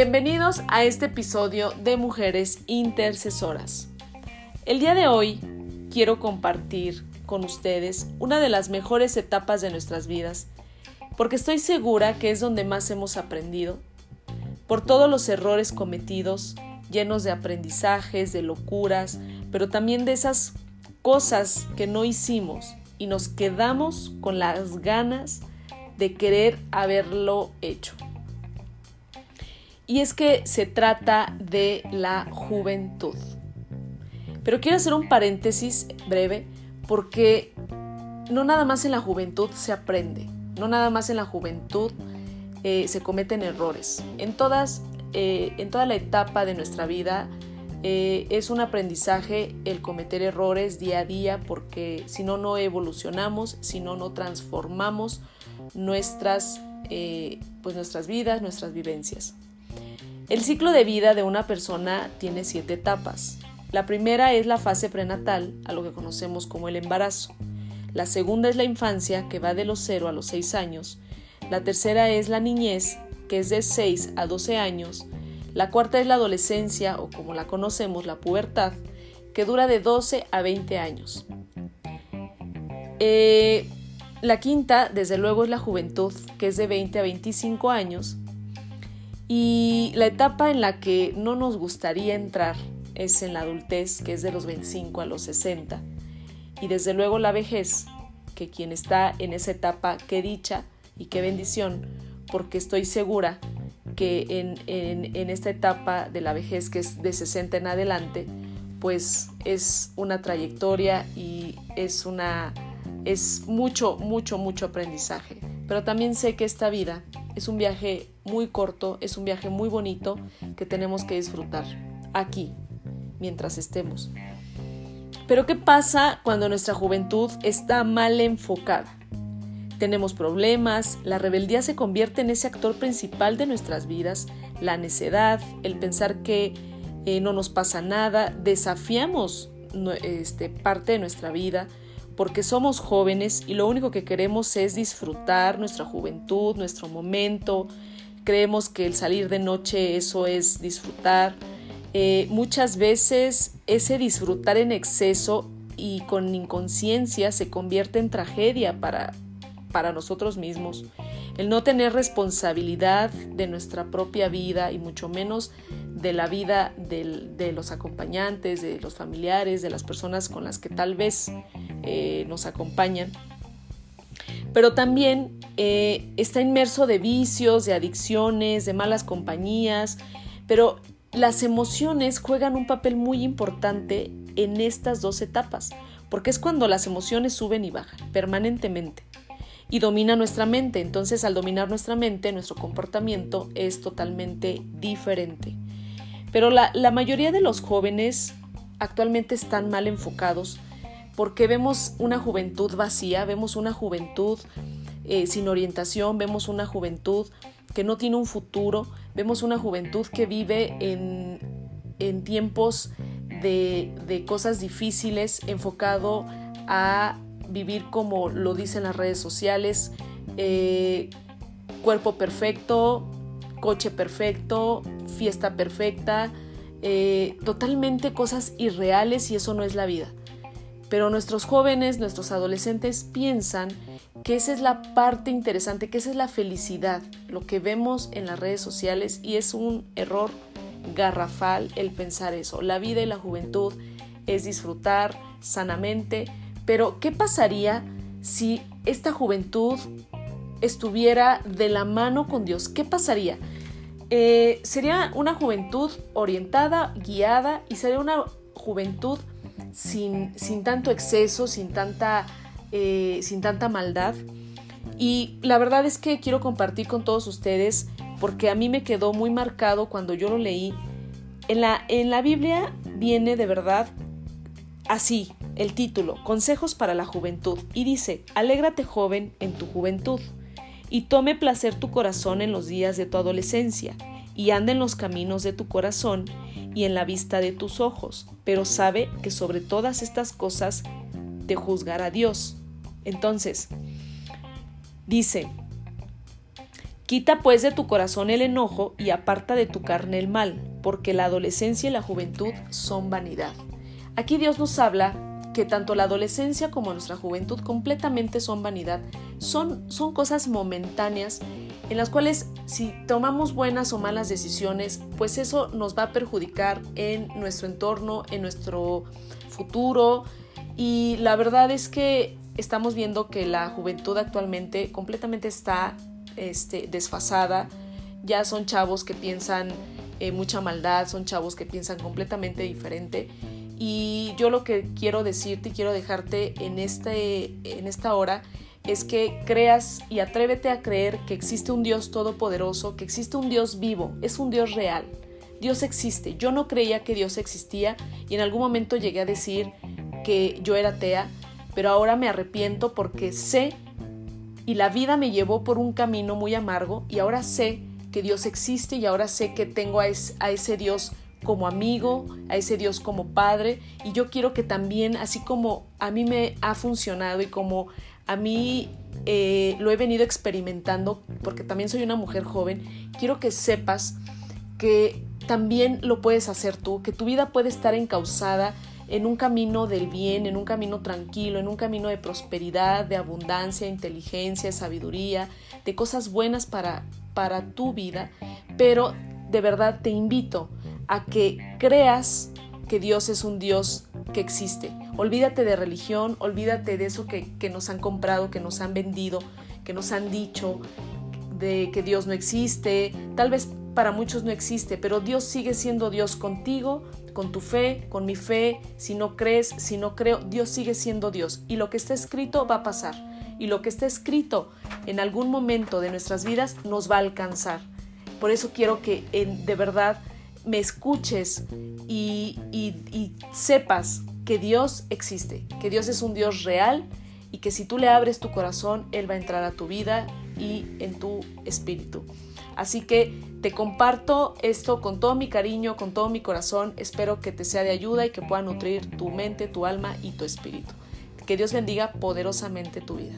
Bienvenidos a este episodio de Mujeres Intercesoras. El día de hoy quiero compartir con ustedes una de las mejores etapas de nuestras vidas, porque estoy segura que es donde más hemos aprendido, por todos los errores cometidos, llenos de aprendizajes, de locuras, pero también de esas cosas que no hicimos y nos quedamos con las ganas de querer haberlo hecho. Y es que se trata de la juventud. Pero quiero hacer un paréntesis breve porque no nada más en la juventud se aprende, no nada más en la juventud eh, se cometen errores. En, todas, eh, en toda la etapa de nuestra vida eh, es un aprendizaje el cometer errores día a día porque si no, no evolucionamos, si no, no transformamos nuestras, pues nuestras vidas, nuestras vivencias. El ciclo de vida de una persona tiene siete etapas. La primera es la fase prenatal, a lo que conocemos como el embarazo. La segunda es la infancia, que va de los 0 a los 6 años. La tercera es la niñez, que es de 6 a 12 años. La cuarta es la adolescencia, o como la conocemos, la pubertad, que dura de 12 a 20 años. Eh, la quinta, desde luego, es la juventud, que es de 20 a 25 años. Y la etapa en la que no nos gustaría entrar es en la adultez, que es de los 25 a los 60. Y desde luego la vejez, que quien está en esa etapa, qué dicha y qué bendición, porque estoy segura que en, en, esta etapa de la vejez, que es de 60 en adelante, pues es una trayectoria y es una es mucho, mucho, mucho aprendizaje. Pero también sé que esta vida es un viaje muy corto, es un viaje muy bonito que tenemos que disfrutar aquí, mientras estemos. Pero ¿qué pasa cuando nuestra juventud está mal enfocada? Tenemos problemas, la rebeldía se convierte en ese actor principal de nuestras vidas, la necedad, el pensar que eh, no nos pasa nada, desafiamos este, parte de nuestra vida, porque somos jóvenes y lo único que queremos es disfrutar nuestra juventud, nuestro momento. Creemos que el salir de noche eso es disfrutar. Eh, muchas veces ese disfrutar en exceso y con inconsciencia se convierte en tragedia para, para nosotros mismos. El no tener responsabilidad de nuestra propia vida y mucho menos de la vida de los acompañantes, de los familiares, de las personas con las que tal vez eh, nos acompañan. Pero también eh, está inmerso de vicios, de adicciones, de malas compañías, pero las emociones juegan un papel muy importante en estas dos etapas, porque es cuando las emociones suben y bajan permanentemente y domina nuestra mente. Entonces, al dominar nuestra mente, nuestro comportamiento es totalmente diferente. Pero la, mayoría de los jóvenes actualmente están mal enfocados porque vemos una juventud vacía, vemos una juventud eh, sin orientación, vemos una juventud que no tiene un futuro, vemos una juventud que vive en, tiempos de, cosas difíciles, enfocado a vivir como lo dicen las redes sociales, eh, cuerpo perfecto, coche perfecto, fiesta perfecta, eh, totalmente cosas irreales y eso no es la vida. Pero nuestros jóvenes, nuestros adolescentes piensan que esa es la parte interesante, que esa es la felicidad, lo que vemos en las redes sociales y es un error garrafal el pensar eso. La vida y la juventud es disfrutar sanamente, pero ¿qué pasaría si esta juventud estuviera de la mano con Dios? ¿Qué pasaría? Eh, sería una juventud orientada, guiada y sería una juventud sin, tanto exceso, sin tanta, eh, sin tanta maldad. Y la verdad es que quiero compartir con todos ustedes porque a mí me quedó muy marcado cuando yo lo leí. En la, en la Biblia viene de verdad así el título, Consejos para la Juventud, y dice, Alégrate joven en tu juventud y tome placer tu corazón en los días de tu adolescencia, y anda en los caminos de tu corazón y en la vista de tus ojos, pero sabe que sobre todas estas cosas te juzgará Dios. Entonces, dice, Quita pues de tu corazón el enojo y aparta de tu carne el mal, porque la adolescencia y la juventud son vanidad. Aquí Dios nos habla que tanto la adolescencia como nuestra juventud completamente son vanidad, son, son cosas momentáneas en las cuales si tomamos buenas o malas decisiones, pues eso nos va a perjudicar en nuestro entorno, en nuestro futuro y la verdad es que estamos viendo que la juventud actualmente completamente está este, desfasada. Ya son chavos que piensan eh, mucha maldad, son chavos que piensan completamente diferente. Y yo lo que quiero decirte y quiero dejarte en, este, en esta hora es que creas y atrévete a creer que existe un Dios todopoderoso, que existe un Dios vivo, es un Dios real. Dios existe. Yo no creía que Dios existía y en algún momento llegué a decir que yo era atea, pero ahora me arrepiento porque sé y la vida me llevó por un camino muy amargo y ahora sé que Dios existe y ahora sé que tengo a, ese Dios como amigo, a ese Dios como padre. Y yo quiero que también, así como a mí me ha funcionado y como a mí eh, lo he venido experimentando, porque también soy una mujer joven, quiero que sepas que también lo puedes hacer tú, que tu vida puede estar encausada en un camino del bien, en un camino tranquilo, en un camino de prosperidad, de abundancia, inteligencia, sabiduría, de cosas buenas para, para tu vida, pero de verdad te invito a que creas que Dios es un Dios que existe. Olvídate de religión, olvídate de eso que, que nos han comprado, que nos han vendido, que nos han dicho, de que Dios no existe. Tal vez para muchos no existe, pero Dios sigue siendo Dios contigo, con tu fe, con mi fe, si no crees, si no creo, Dios sigue siendo Dios. Y lo que está escrito va a pasar. Y lo que está escrito en algún momento de nuestras vidas nos va a alcanzar. Por eso quiero que de verdad me escuches y, y sepas que Dios existe, que Dios es un Dios real y que si tú le abres tu corazón, Él va a entrar a tu vida y en tu espíritu. Así que te comparto esto con todo mi cariño, con todo mi corazón. Espero que te sea de ayuda y que pueda nutrir tu mente, tu alma y tu espíritu. Que Dios bendiga poderosamente tu vida.